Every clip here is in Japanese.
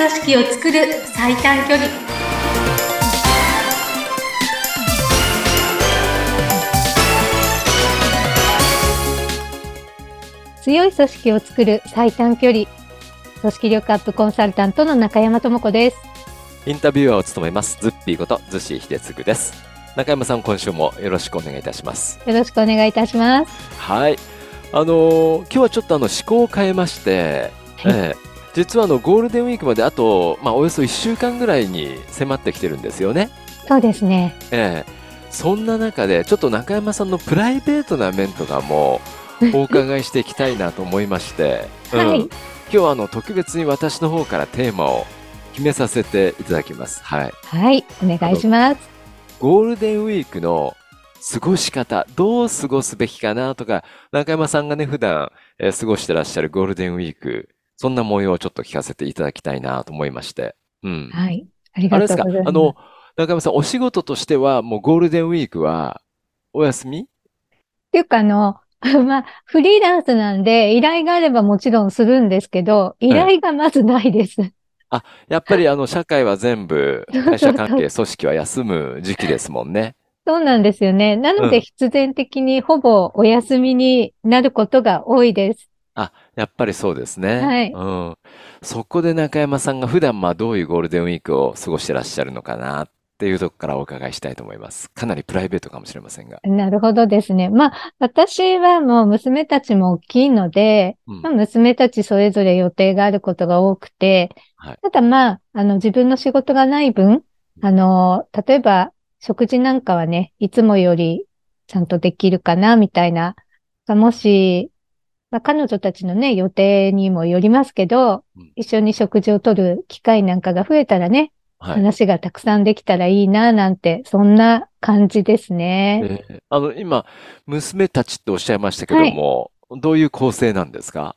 組織を作る最短距離。強い組織を作る最短距離。組織力アップコンサルタントの中山智子です。インタビュアーを務めます。ズッピーことズシ秀嗣です。中山さん今週もよろしくお願いいたします。よろしくお願いいたします。はい。あのー今日はちょっとあの思考を変えまして、はい。ええ実はあのゴールデンウィークまであと、まあ、およそ1週間ぐらいに迫ってきてるんですよね。そうですねええそんな中でちょっと中山さんのプライベートな面とかも お伺いしていきたいなと思いまして、はい今日はあの特別に私の方からテーマを決めさせていただきます。はい。はいお願いしますゴールデンウィークの過ごし方、どう過ごすべきかなとか、中山さんがね、普段、えー過ごしてらっしゃるゴールデンウィーク、そんな模様をちょっと聞かせていただきたいなと思いまして。うん。はいありあれですかがとうございますあの、中山さん、お仕事としては、もうゴールデンウィークは、お休み？っていうか、あの、まあ、フリーランスなんで、依頼があればもちろんするんですけど、依頼がまずないです。やっぱりあの、社会は全部、会社関係、組織は休む時期ですもんね。そうなんですよね。なのうんで、必然的にほぼお休みになることが多いです。あ、やっぱりそうですね。はいうん。そこで中山さんが普段まあどういうゴールデンウィークを過ごしてらっしゃるのかなっていうとこからお伺いしたいと思います。かなりプライベートかもしれませんが。なるほどですね。まあ、私はもう娘たちも大きいので、うんまあ、娘たちそれぞれ予定があることが多くてはい、ただまあ、あの、自分の仕事がない分、あの、例えば、食事なんかはね、いつもよりちゃんとできるかな、みたいな。もし、まあ、彼女たちのね、予定にもよりますけどうん、一緒に食事をとる機会なんかが増えたらね、はい。話がたくさんできたらいいな、なんて、そんな感じですね。えーあの、今、娘たちっておっしゃいましたけども、どういう構成なんですか？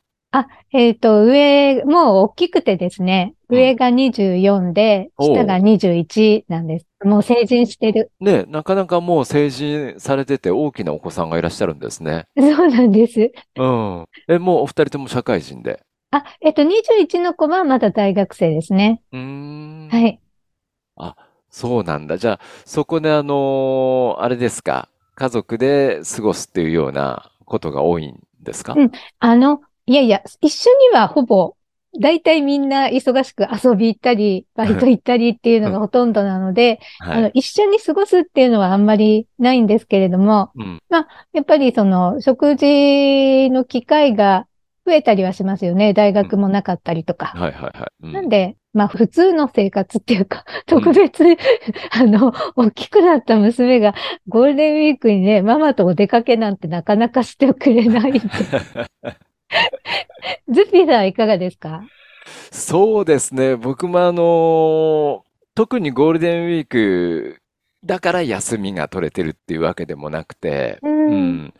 えっと、上、もう大きくてですね、うん上が24で、おう下が21なんです。もう成人してる。ね、なかなかもう成人されてて大きなお子さんがいらっしゃるんですね。そうなんです。うん。え、もうお二人とも社会人で？あ、えっと、21の子はまだ大学生ですね。うーん。はい。そうなんだ。じゃあ、そこであのあれですか、家族で過ごすっていうようなことが多いんですか？うんあの、いやいや、一緒にはほぼ、だいたいみんな忙しく遊び行ったり、バイト行ったりっていうのがほとんどなので、あの、はい。一緒に過ごすっていうのはあんまりないんですけれども、うん。やっぱりその、食事の機会が増えたりはしますよね。大学もなかったりとか。はいはいはい。うんなんで、まあ普通の生活っていうか、特別、あの、大きくなった娘がゴールデンウィークにね、ママとお出かけなんてなかなかしてくれないんで。ズッピーさんはいかがですか？そうですね。僕もあの特にゴールデンウィークだから休みが取れてるっていうわけでもなくて、う。うんん。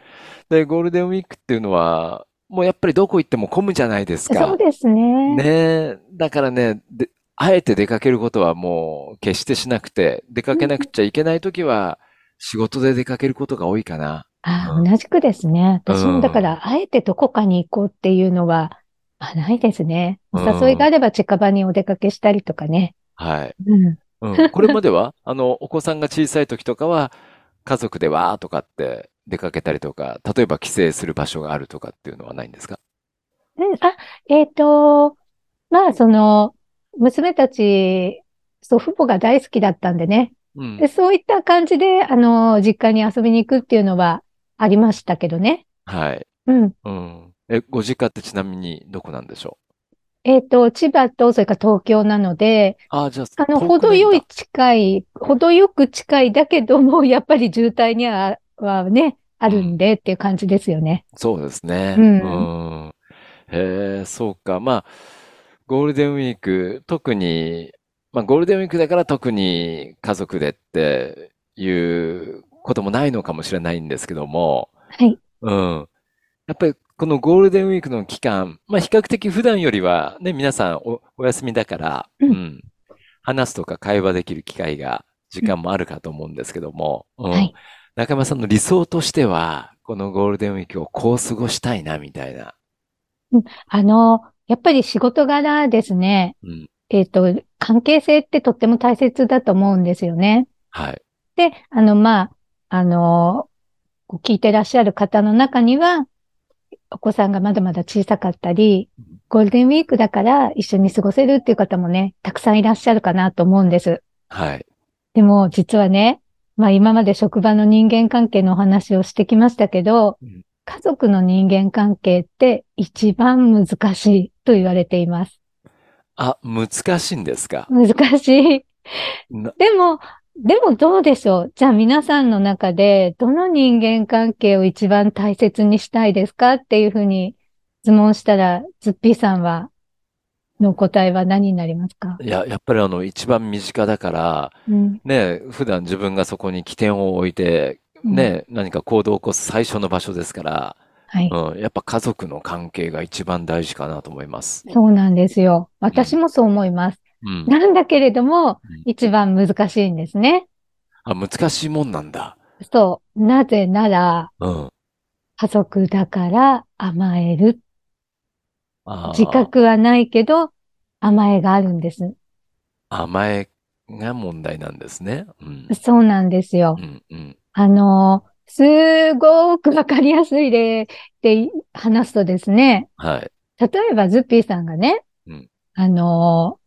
で、ゴールデンウィークっていうのは、もうやっぱりどこ行っても混むじゃないですそうか。ですね。ねえ。だからね、で、あえて出かけることはもう決してしなくて、出かけなくちゃいけないときは仕事で出かけることが多いかな。あ同じくですね。私うんもだから、あえてどこかに行こうっていうのは、あ、ないですね。おうん誘いがあれば近場にお出かけしたりとかね。はい。うん。うん。これまでは、あの、お子さんが小さい時とかは、家族でわーとかって出かけたりとか、例えば帰省する場所があるとかっていうのはないんですか？うん、あ、えっと、まあ、その、娘たち、祖父母が大好きだったんでね。うんで、。そういった感じで、あの、実家に遊びに行くっていうのはありましたけどね。はい。うん。うん。え、ご実家ってちなみにどこなんでしょえっと、千葉と、それから東京なので、うああ、じゃあ、あの、程よい近い、程よく近いだけども、やっぱり渋滞には、はね、あるんでっていう感じですよね。そうですね。うんうん。へえ、そうか。まあ、ゴールデンウィーク、特に、まあ、ゴールデンウィークだから特に家族でっていうこともないのかもしれないんですけども、はい。うん。やっぱりこのゴールデンウィークの期間、まあ比較的普段よりはね、皆さんお、お休みだから、うんうん。話すとか会話できる機会が、時間もあるかと思うんですけども、うん。はい中山さんの理想としては、このゴールデンウィークをこう過ごしたいな、みたいな。あの、やっぱり仕事柄ですね、うん。えっと、関係性ってとっても大切だと思うんですよね。はい。で、あの、まあ、あの、聞いてらっしゃる方の中には、お子さんがまだまだ小さかったり、ゴールデンウィークだから一緒に過ごせるっていう方もね、たくさんいらっしゃるかなと思うんです。はい。でも、実はね、まあ今まで職場の人間関係のお話をしてきましたけどうん、家族の人間関係って一番難しいと言われています。あ、難しいんですか？難しい。なでも、でもどうでしょうじゃあ皆さんの中で、どの人間関係を一番大切にしたいですかっていうふうに質問したら、ズッピーさんは、の答えは何になりますか？いや、やっぱりあの、一番身近だから、うん。ね、普段自分がそこに起点を置いて、うん。ね、何か行動を起こす最初の場所ですから、はい。うん、やっぱ家族の関係が一番大事かなと思います。そうなんですよ。私もそう思います。うん。なんだけれどもうん、一番難しいんですね。あ、難しいもんなんだ。そう。なぜなら、うん。家族だから甘える。自覚はないけど、甘えがあるんです。甘えが問題なんですね。うん。そうなんですよう。ん、うん。あの、すごくわかりやすい例で話すとですね、はい。例えばズッピーさんがね、うんあの、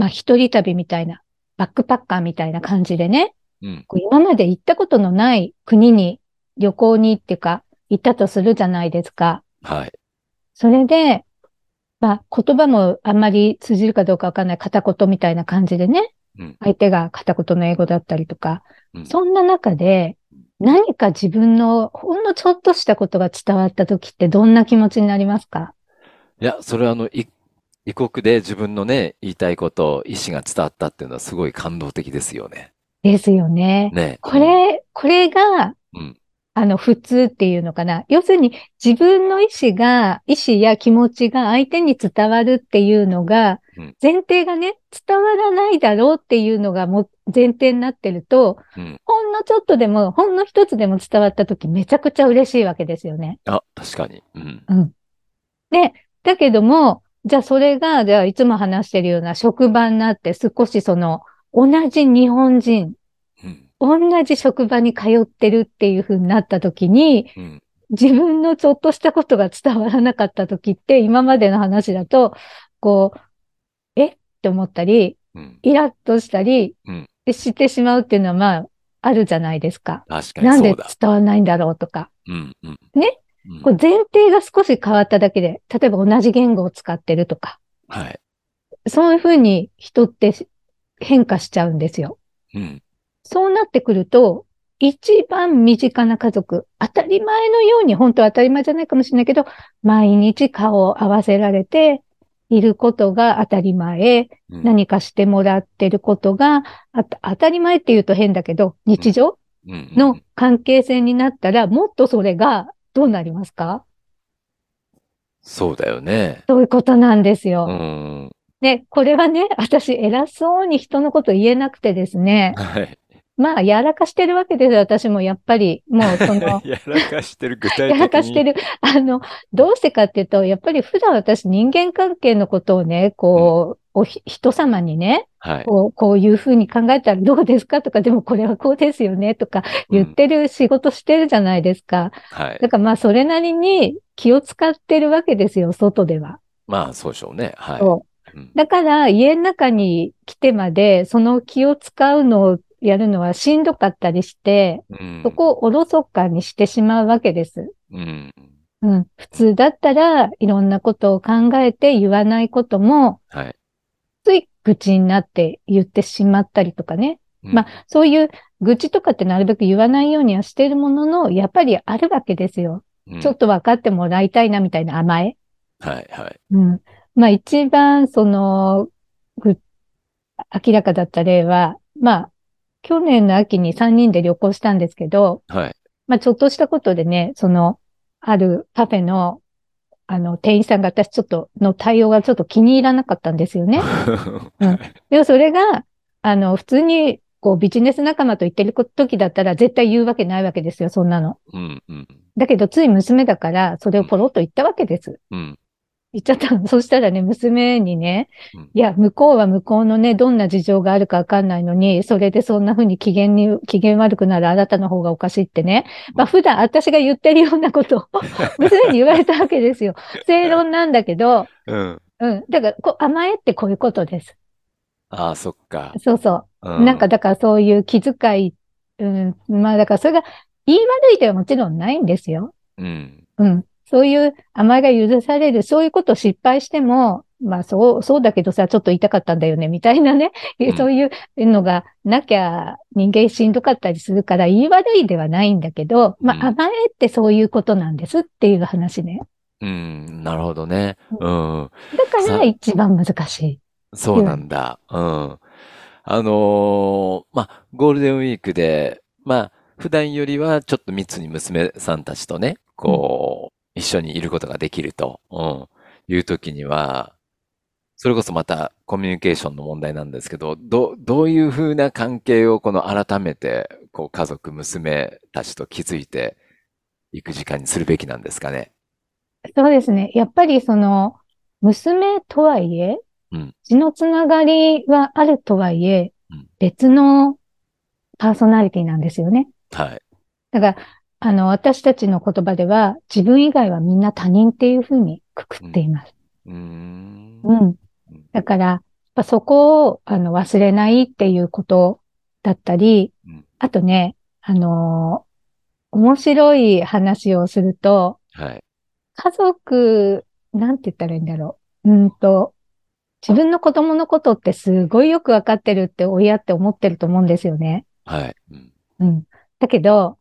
まあ、一人旅みたいな、バックパッカーみたいな感じでね、うん。今まで行ったことのない国に旅行にっていうか、行ったとするじゃないですか。はい。それで、まあ、言葉もあんまり通じるかどうかわかんない片言みたいな感じでね、うん相手が片言の英語だったりとか、うんそんな中で何か自分のほんのちょっとしたことが伝わった時ってどんな気持ちになりますか？いや、それはあの、い異国で自分のね、言いたいこと、意思が伝わったっていうのはすごい感動的ですよね。ですよね。ね。これ、これが、うん。あの、普通っていうのかな。要するに、自分の意思が、意思や気持ちが相手に伝わるっていうのがうん、前提がね、伝わらないだろうっていうのがもう前提になってると、うん。ほんのちょっとでも、ほんの一つでも伝わったときめちゃくちゃ嬉しいわけですよね。あ、確かに。うん。うん。で、だけども、じゃあそれが、じゃあいつも話してるような職場になって少しその、同じ日本人、うん。同じ職場に通ってるっていう風になったときに、うん。自分のちょっとしたことが伝わらなかったときって、今までの話だと、こう、え？って思ったり、うん。イラッとしたりうん、してしまうっていうのはまあ、あるじゃないですか。確かになんで。伝わらないんだろうとか。うん。うん。ね？うん。こう前提が少し変わっただけで、例えば同じ言語を使ってるとか、はい。そういうふうに人ってし変化しちゃうんですよ。うん。そうなってくると、一番身近な家族、当たり前のように、本当は当たり前じゃないかもしれないけど、毎日顔を合わせられていることが当たり前、うん。何かしてもらってることが、当たり前って言うと変だけど、日常うん。の関係性になったら、もっとそれがどうなりますか？そうだよね。そういうことなんですよ。うん。で、これはね、私偉そうに人のこと言えなくてですね、はい。まあ、やらかしてるわけですよ。私もやっぱり、もうその、やらかしてる、具体的に。やらかしてる。あの、どうしてかっていうと、やっぱり普段私人間関係のことをね、こう、おひ人様にね、はい。こう、こういうふうに考えたらどうですか？とか、でもこれはこうですよね？とか言ってる仕事してるじゃないですか。はい。だからまあ、それなりに気を使ってるわけですよ、外では。まあ、そうでしょうね。はい。そううんだから、家の中に来てまで、その気を使うのをやるのはしんどかったりして、うん。そこをおろそかにしてしまうわけです。うん。うん。普通だったらいろんなことを考えて言わないことも、はい。愚痴になって言ってしまったりとかね。うんまあ、そういう愚痴とかってなるべく言わないようにはしてるものの、やっぱりあるわけですよ。うんちょっと分かってもらいたいなみたいな甘え。はい、はい。うん。まあ一番その、ぐ明らかだった例は、まあ、去年の秋に3人で旅行したんですけど、はい。まあちょっとしたことでね、その、あるカフェの、あの、店員さんが私ちょっと、の対応がちょっと気に入らなかったんですよね。うんでもそれが、あの、普通に、こう、ビジネス仲間と言ってる時だったら絶対言うわけないわけですよ、そんなの。うん、うん、だけど、つい娘だから、それをポロッと言ったわけです。うん。言っちゃったの。そしたらね、娘にねうん、いや、向こうは向こうのね、どんな事情があるかわかんないのに、それでそんな風に機嫌に、機嫌悪くなるあなたの方がおかしいってね。まあ普段私が言ってるようなことを 娘に言われたわけですよ。正論なんだけど、うん。うん。だからこう、甘えってこういうことです。ああ、そっか。そうそう。うなんか、だからそういう気遣い、うん、まあだからそれが言い悪いではもちろんないんですよ。うん。うん。そういう甘えが許される、そういうことを失敗しても、まあそう、そうだけどさ、ちょっと言いたかったんだよね、みたいなね。うんそういうのがなきゃ人間しんどかったりするから言い悪いではないんだけど、まうんあ甘えってそういうことなんですっていう話ね。うん。なるほどね。うん。だからさ一番難しい。そうなんだ。うん。あのーまあ、ゴールデンウィークで、まあ、普段よりはちょっと密に娘さんたちとね、こう、一緒にいることができると、うん、いう時には、それこそまたコミュニケーションの問題なんですけど、ど、どういうふうな関係をこの改めて、こう、家族、娘たちと築いていく時間にするべきなんですかね。そうですね。やっぱりその、娘とはいえうん、血のつながりはあるとはいえうん、別のパーソナリティなんですよね。はい。だから、あの、私たちの言葉では、自分以外はみんな他人っていうふうにくくっています。うーん。うん。だから、やっぱそこを、あの、忘れないっていうことだったりうん、あとね、あのー面白い話をすると、はい。家族、なんて言ったらいいんだろう。うんと、自分の子供のことってすごいよくわかってるって親って思ってると思うんですよね。はい。うんうん。だけど、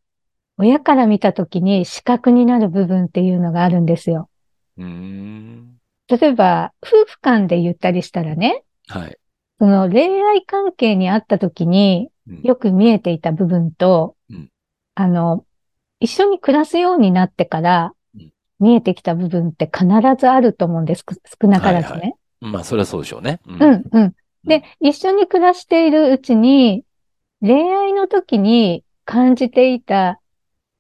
親から見たときに視覚になる部分っていうのがあるんですよ。うーん。例えば、夫婦間で言ったりしたらね、はい。その恋愛関係にあったときにうんよく見えていた部分と、うんあの、一緒に暮らすようになってからうん見えてきた部分って必ずあると思うんです。く少なからずね。はいはまあ、それはそうでしょうね。ううん、うん。で、一緒に暮らしているうちに、恋愛の時に感じていた、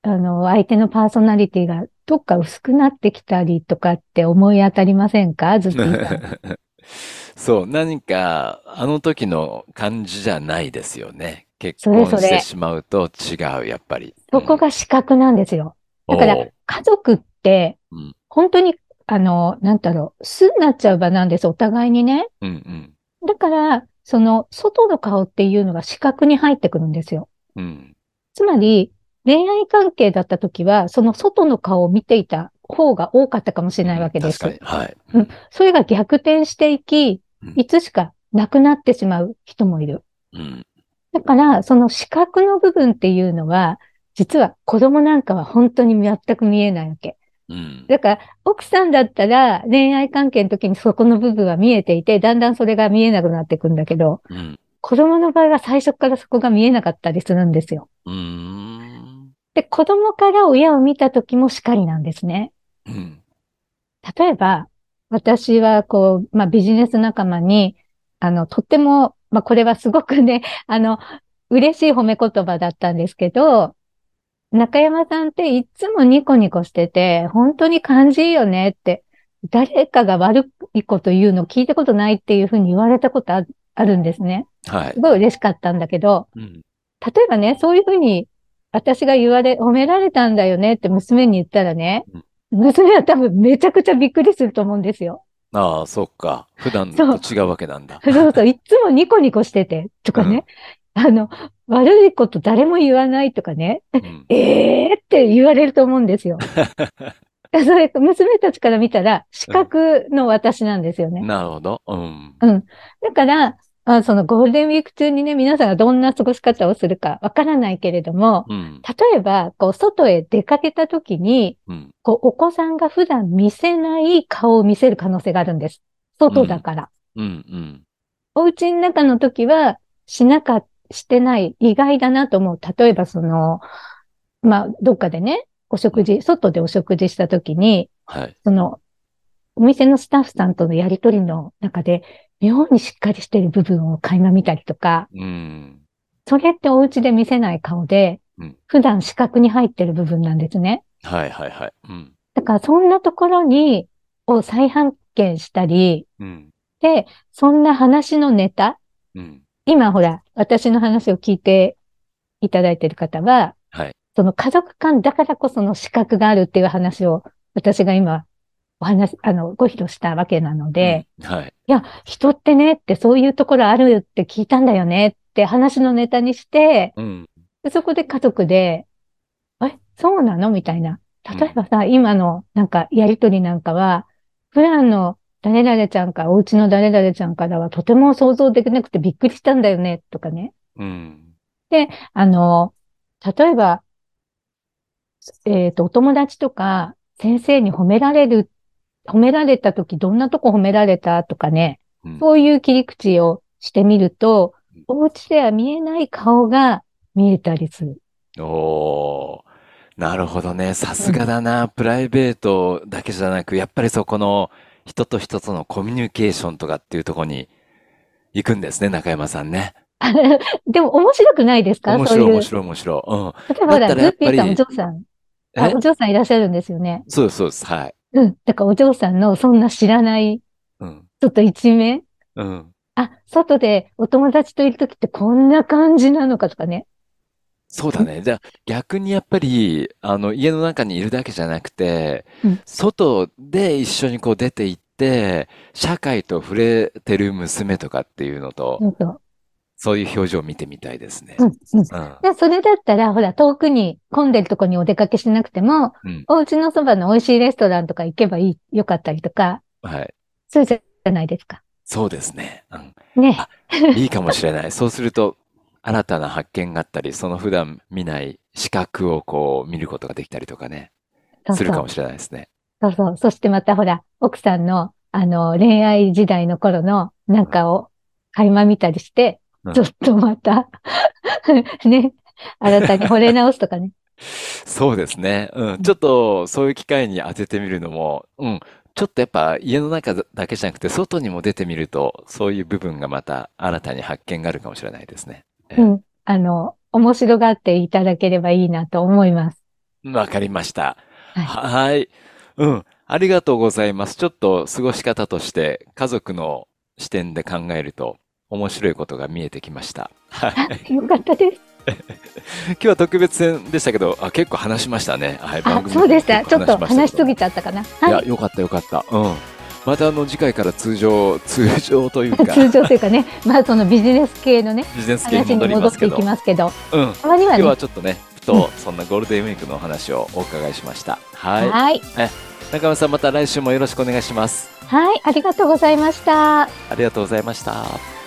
あの、相手のパーソナリティがどっか薄くなってきたりとかって思い当たりませんか？ずっと。そう、何か、あの時の感じじゃないですよね。結婚してしまうと違う、やっぱり。そこが視覚なんですよ。うん、だから家族ってうん、本当に、あの、なんだろう、素になっちゃう場なんです、お互いにね。うんうん。だから、その、外の顔っていうのが視覚に入ってくるんですよ。うん。つまり、恋愛関係だった時は、その外の顔を見ていた方が多かったかもしれないわけです。確かに。はい。うんそれが逆転していきうん、いつしかなくなってしまう人もいる。うん。だから、その視覚の部分っていうのは、実は子供なんかは本当に全く見えないわけ。うん。だから、奥さんだったら恋愛関係の時にそこの部分は見えていて、だんだんそれが見えなくなっていくんだけど、うん。子供の場合は最初からそこが見えなかったりするんですよ。うーん。で、子供から親を見た時もしかりなんですね。うん。例えば、私はこう、まあビジネス仲間に、あの、とっても、まあこれはすごくね、あの、嬉しい褒め言葉だったんですけど、中山さんっていつもニコニコしてて、本当に感じいいよねって、誰かが悪いこと言うの聞いたことないっていうふうに言われたことああるんですね。はいす。ごい嬉しかったんだけど、うん。例えばね、そういうふうに私が言われ、褒められたんだよねって娘に言ったらね、娘は多分めちゃくちゃびっくりすると思うんですよ。ああ、そっか。普段そうと違うわけなんだ。そうそう、いつもニコニコしてて、とかね。あの、悪いこと誰も言わないとかね。うん。ええーって言われると思うんですよ。それ、娘たちから見たら、視覚の私なんですよね。なるほど。うん。だから、あそのゴールデンウィーク中にね、皆さんがどんな過ごし方をするかわからないけれども、うん。例えば、こう、外へ出かけた時に、うん。こう、お子さんが普段見せない顔を見せる可能性があるんです。外だから。うん。うん。お家の中の時は、しなか、してない、意外だなと思う。例えば、その、まあ、どっかでね、お食事、外でお食事した時に、はい。その、お店のスタッフさんとのやりとりの中で、妙にしっかりしてる部分を垣間見たりとか、うん。それってお家で見せない顔でうん、普段視覚に入ってる部分なんですね。はいはいはい。うん。だからそんなところに、を再発見したり、うん。で、そんな話のネタ、うん。今ほら、私の話を聞いていただいている方は、はい。その家族間だからこその資格があるっていう話を、私が今、お話、あの、ご披露したわけなので、うん、はい。いや、人ってねってそういうところあるって聞いたんだよねって話のネタにして、うん。でそこで家族で、え、そうなのみたいな。例えばさ、今のなんかやりとりなんかは、普段の誰々ちゃんか、お家の誰々ちゃんからはとても想像できなくてびっくりしたんだよね、とかね。うん。あの、例えば、えっと、お友達とか、先生に褒められる、褒められたときどんなとこ褒められたとかね、うんそういう切り口をしてみると、お家では見えない顔が見えたりする。おー。なるほどね。さすがだな。プライベートだけじゃなく、やっぱりそこの人と人とのコミュニケーションとかっていうところに行くんですね、中山さんね。でも面白くないですか？面白い。面白い、面白い。うん。例えばほッピーさん、お嬢さん。お嬢さんいらっしゃるんですよね。そうです、そうです。はい。うん。だからお嬢さんのそんな知らない、うん。ちょっと一面。うん。あ、外でお友達といるときってこんな感じなのかとかね。そうだね。じゃあ逆にやっぱり、あの、家の中にいるだけじゃなくてうん、外で一緒にこう出て行って、社会と触れてる娘とかっていうのと。そういう表情を見てみたいですね。うん、うん。うん。で、それだったら、ほら、遠くに混んでるとこにお出かけしなくても、うん。お家のそばの美味しいレストランとか行けばいい、よかったりとか、はい。そうじゃないですか。そうですね。うん。ね。あいいかもしれない。そうすると、新たな発見があったり、その普段見ない視覚をこう見ることができたりとかね、そうそう。するかもしれないですね。そうそう。そしてまたほら、奥さんの、あの、恋愛時代の頃のなんかを垣間見たりしてうん、ちょっとまた、ね、新たに惚れ直すとかね。そうですね。うん。ちょっとそういう機会に当ててみるのも、うん。ちょっとやっぱ家の中だけじゃなくて、外にも出てみると、そういう部分がまた新たに発見があるかもしれないですね。ええうん。あの、面白がっていただければいいなと思います。わかりました。はいはい。うん。ありがとうございます。ちょっと過ごし方として家族の視点で考えると面白いことが見えてきました。はい。よかったです。今日は特別編でしたけど、あ、結構話しましたね。はい。番あ、組そうでした。結ちょっと構話しすぎちゃったかな。いや、はい。よかったよかった。うん。またあの次回から通常、通常というか、通常というかね、まあそのビジネス系のね、ビジネス系に戻っていき、ますけど、うん。たまにはね今日は、ちょっとね、ふとそんなゴールデンウィークのお話をお伺いしました。はい。はい。中村さんまた来週もよろしくお願いします。はい、ありがとうございました。ありがとうございました。